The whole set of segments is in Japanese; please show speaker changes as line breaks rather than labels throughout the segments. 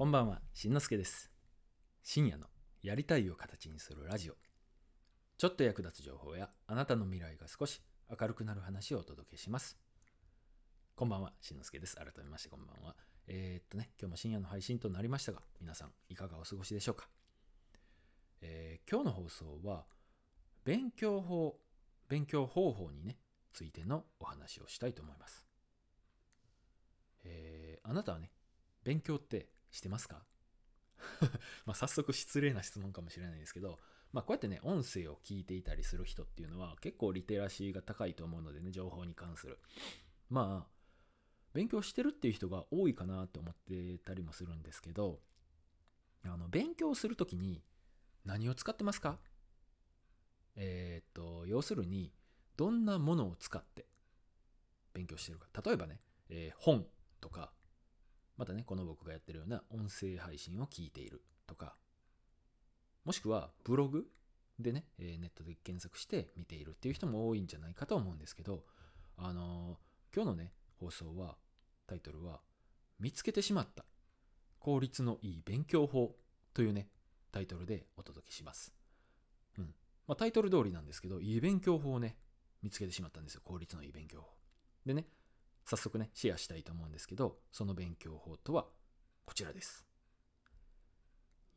こんばんは、しんのすけです。深夜のやりたいを形にするラジオ。ちょっと役立つ情報やあなたの未来が少し明るくなる話をお届けします。こんばんは、しんのすけです。改めましてこんばんは。えーっとね、今日も深夜の配信となりましたが、皆さんいかがお過ごしでしょうか？えー今日の放送は、勉強法、勉強方法にね、ついてのお話をしたいと思います。えーあなたはね、勉強ってしてますか？まあ早速失礼な質問かもしれないですけど、まあこうやってね、音声を聞いていたりする人っていうのは結構リテラシーが高いと思うのでね、情報に関する。まあ、勉強してるっていう人が多いかなと思ってたりもするんですけど、あの、勉強するときに何を使ってますか？えーっと、要するに、どんなものを使って勉強してるか。例えばね、えー本、またね、この僕がやってるような音声配信を聞いているとか、もしくはブログでね、えネットで検索して見ているっていう人も多いんじゃないかと思うんですけど、あのー今日のね、放送は、タイトルは、見つけてしまった効率のいい勉強法というね、タイトルでお届けします。うん。まあ、タイトル通りなんですけど、いい勉強法をね、見つけてしまったんですよ。効率のいい勉強法。でね、早速ね、シェアしたいと思うんですけど、その勉強法とはこちらです。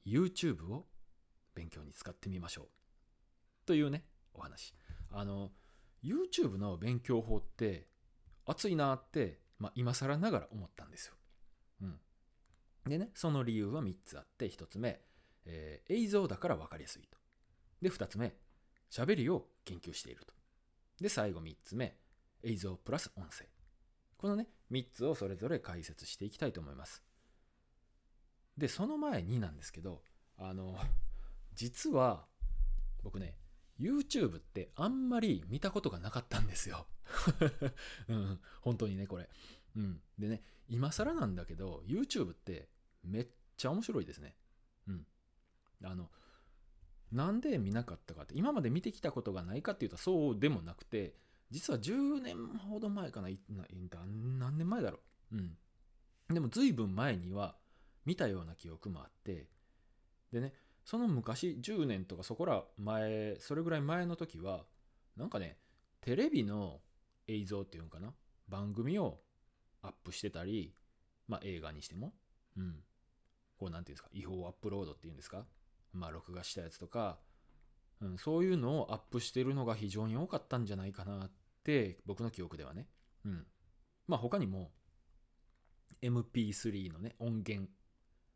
YouTube を勉強に使ってみましょう。というね、お話。あの、YouTube の勉強法って熱いなって、まあ、今更ながら思ったんですよ。うん。でね、その理由は3つあって、1つ目、えー映像だから分かりやすいと。で、2つ目、喋りを研究していると。で、最後3つ目、映像プラス音声。このね、3つをそれぞれ解説していきたいと思います。で、その前になんですけど、あの、実は、僕ね、YouTube ってあんまり見たことがなかったんですよ。うん、本当にね、これ。うん。でね、今更なんだけど、YouTube ってめっちゃ面白いですね。うん。あの、なんで見なかったかって、今まで見てきたことがないかっていうとそうでもなくて、実は10年ほど前かな、な何年前だろう。うん。でも随分前には見たような記憶もあって、でね、その昔10年とかそこら前、それぐらい前の時は、なんかね、テレビの映像っていうんかな、番組をアップしてたり、まあ映画にしても、うん。こうなんていうんですか、違法アップロードっていうんですか、まあ録画したやつとか、うん、そういうのをアップしてるのが非常に多かったんじゃないかなっ、僕の記憶ではね。うん。まあ他にも、MP3 のね、音源、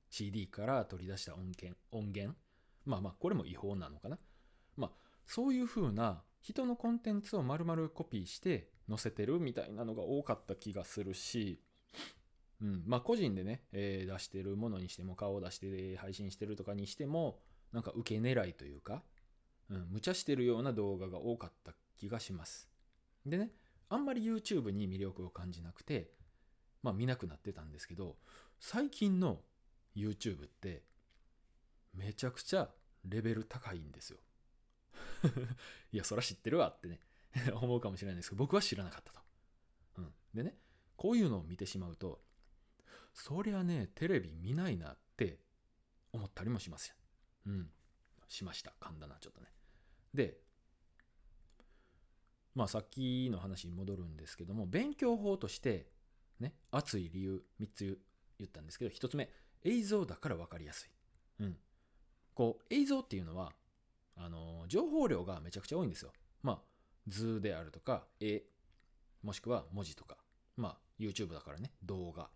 CD から取り出した音源、音源。まあまあ、これも違法なのかな。まあ、そういう風な人のコンテンツを丸々コピーして載せてるみたいなのが多かった気がするし、うん、まあ個人でね、えー出してるものにしても顔を出して配信してるとかにしてもなんか受け狙いというか、うん、無茶してるような動画が多かった気がしますでねあんまり YouTube に魅力を感じなくてまあ見なくなってたんですけど最近の YouTube ってめちゃくちゃレベル高いんですよ いやそら知ってるわってね 思うかもしれないんですけど僕は知らなかったと、うん、でねこういうのを見てしまうとそりゃね、テレビ見ないなって思ったりもしますよ。うん。しました。噛んだな、ちょっとね。で、まあさっきの話に戻るんですけども、勉強法として、ね、熱い理由3つ言ったんですけど、1つ目、映像だから分かりやすい。うん。こう、映像っていうのは、あの、情報量がめちゃくちゃ多いんですよ。まあ、図であるとか、絵、もしくは文字とか、まあ、YouTube だからね、動画。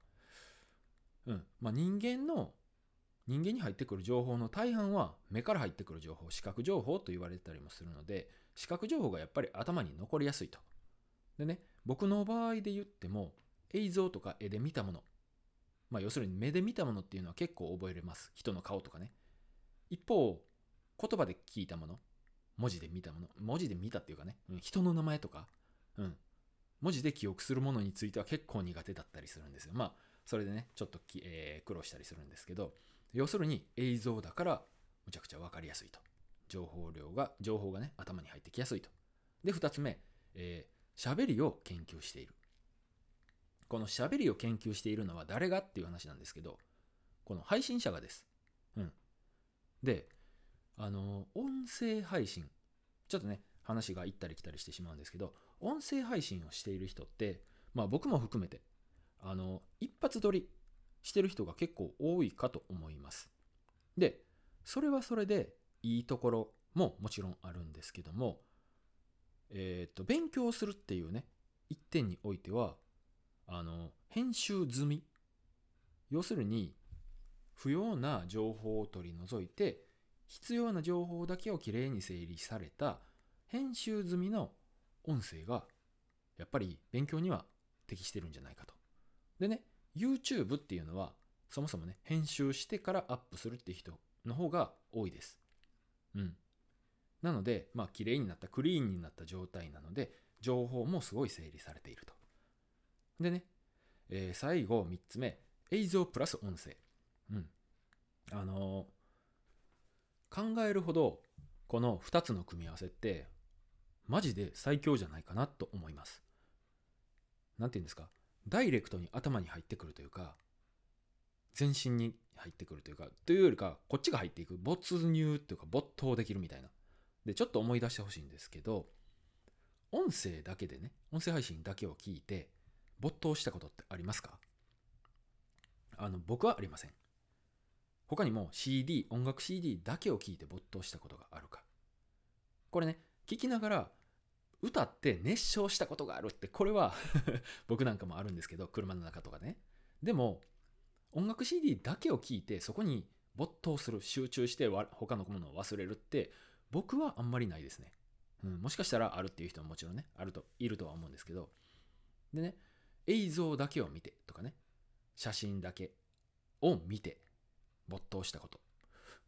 うん。まあ、人間の、人間に入ってくる情報の大半は目から入ってくる情報、視覚情報と言われたりもするので、視覚情報がやっぱり頭に残りやすいと。でね、僕の場合で言っても、映像とか絵で見たもの、まあ要するに目で見たものっていうのは結構覚えれます。人の顔とかね。一方、言葉で聞いたもの、文字で見たもの、文字で見たっていうかね、人の名前とか、うん、文字で記憶するものについては結構苦手だったりするんですよ。まあ、それでね、ちょっとき、えー苦労したりするんですけど、要するに映像だからむちゃくちゃ分かりやすいと。情報量が、情報がね、頭に入ってきやすいと。で、二つ目、えー、喋りを研究している。この喋りを研究しているのは誰がっていう話なんですけど、この配信者がです。うん。で、あの、音声配信。ちょっとね、話が行ったり来たりしてしまうんですけど、音声配信をしている人って、まあ僕も含めて、あの、一発撮りしてる人が結構多いかと思います。で、それはそれでいいところももちろんあるんですけども、えっ、と、勉強するっていうね、一点においては、あの、編集済み。要するに、不要な情報を取り除いて、必要な情報だけをきれいに整理された編集済みの音声が、やっぱり勉強には適してるんじゃないかと。でね、YouTube っていうのは、そもそもね、編集してからアップするって人の方が多いです。うん。なので、まあ、綺麗になった、クリーンになった状態なので、情報もすごい整理されていると。でね、えー最後3つ目、映像プラス音声。うん。あのー考えるほど、この2つの組み合わせって、マジで最強じゃないかなと思います。なんて言うんですか、ダイレクトに頭に入ってくるというか、全身に入ってくるというか、というよりか、こっちが入っていく、没入というか、没頭できるみたいな。で、ちょっと思い出してほしいんですけど、音声だけでね、音声配信だけを聞いて、没頭したことってありますか？あの、僕はありません。他にも CD、音楽 CD だけを聞いて没頭したことがあるか。これね、聞きながら歌って熱唱したことがあるって、これは 僕なんかもあるんですけど、車の中とかね。でも、音楽 CD だけを聞いて、そこに没頭する、集中して他のものを忘れるって、僕はあんまりないですね。うん、もしかしたらあるっていう人ももちろんね、あると、いるとは思うんですけど。でね、映像だけを見てとかね、写真だけを見て没頭したこと。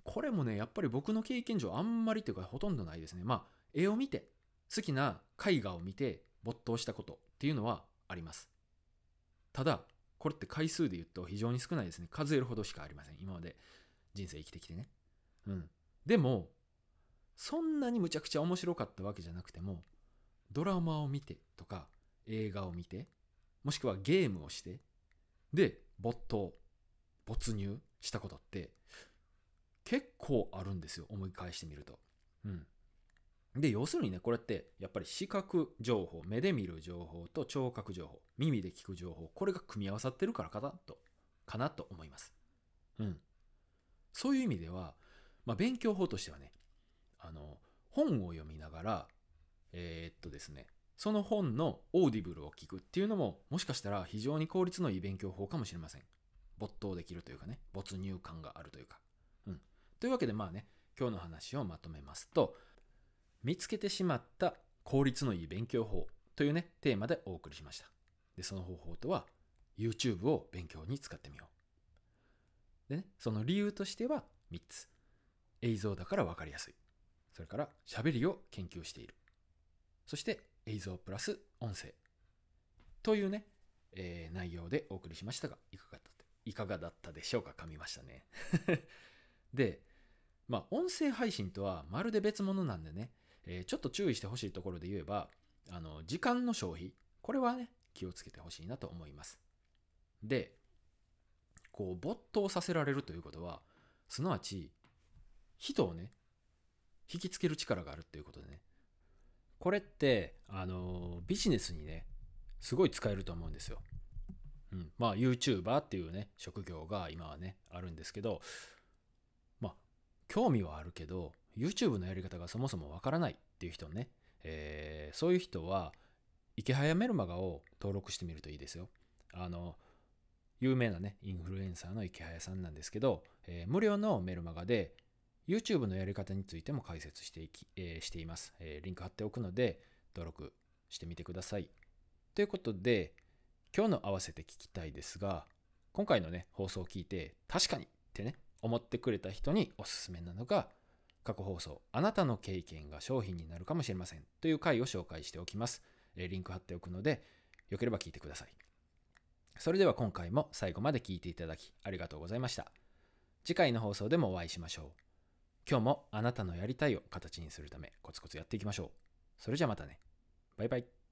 これもね、やっぱり僕の経験上あんまりというかほとんどないですね。まあ、絵を見て、好きな絵画を見て没頭したことっていうのはあります。ただ、これって回数で言うと非常に少ないですね。数えるほどしかありません。今まで人生生きてきてね。うん。でも、そんなにむちゃくちゃ面白かったわけじゃなくても、ドラマを見てとか、映画を見て、もしくはゲームをして、で、没頭、没入したことって、結構あるんですよ。思い返してみると。うん。で、要するにね、これって、やっぱり視覚情報、目で見る情報と聴覚情報、耳で聞く情報、これが組み合わさってるからかなと、かなと思います。うん。そういう意味では、まあ、勉強法としてはね、あの、本を読みながら、えーっとですね、その本の Audible を聞くっていうのも、もしかしたら非常に効率のいい勉強法かもしれません。没頭できるというかね、没入感があるというか。うん。というわけでまあね、今日の話をまとめますと、見つけてしまった効率のいい勉強法というね、テーマでお送りしました。で、その方法とは、YouTube を勉強に使ってみよう。でね、その理由としては3つ。映像だから分かりやすい。それから、喋りを研究している。そして、映像プラス音声。というね、えー内容でお送りしましたが、いかがだった？いかがだったでしょうか？噛みましたね。で、まあ、音声配信とはまるで別物なんでね、えちょっと注意してほしいところで言えば、あの、時間の消費。これはね、気をつけてほしいなと思います。で、こう、没頭させられるということは、すなわち、人をね、引きつける力があるっていうことでね。これって、あの、ビジネスにね、すごい使えると思うんですよ。うん。まあ、YouTuber っていうね、職業が今はね、あるんですけど、まあ、興味はあるけど、YouTube のやり方がそもそもわからないっていう人ね、えーそういう人は、池早メルマガを登録してみるといいですよ。あの、有名なね、インフルエンサーの池早さんなんですけど、えー無料のメルマガで、YouTube のやり方についても解説していき、えーしています、えーリンク貼っておくので、登録してみてください。ということで、今日の合わせて聞きたいですが、今回のね、放送を聞いて、確かにってね、思ってくれた人におすすめなのが、過去放送、あなたの経験が商品になるかもしれませんという回を紹介しておきます。えリンク貼っておくので、よければ聞いてください。それでは今回も最後まで聞いていただきありがとうございました。次回の放送でもお会いしましょう。今日もあなたのやりたいを形にするためコツコツやっていきましょう。それじゃまたね。バイバイ。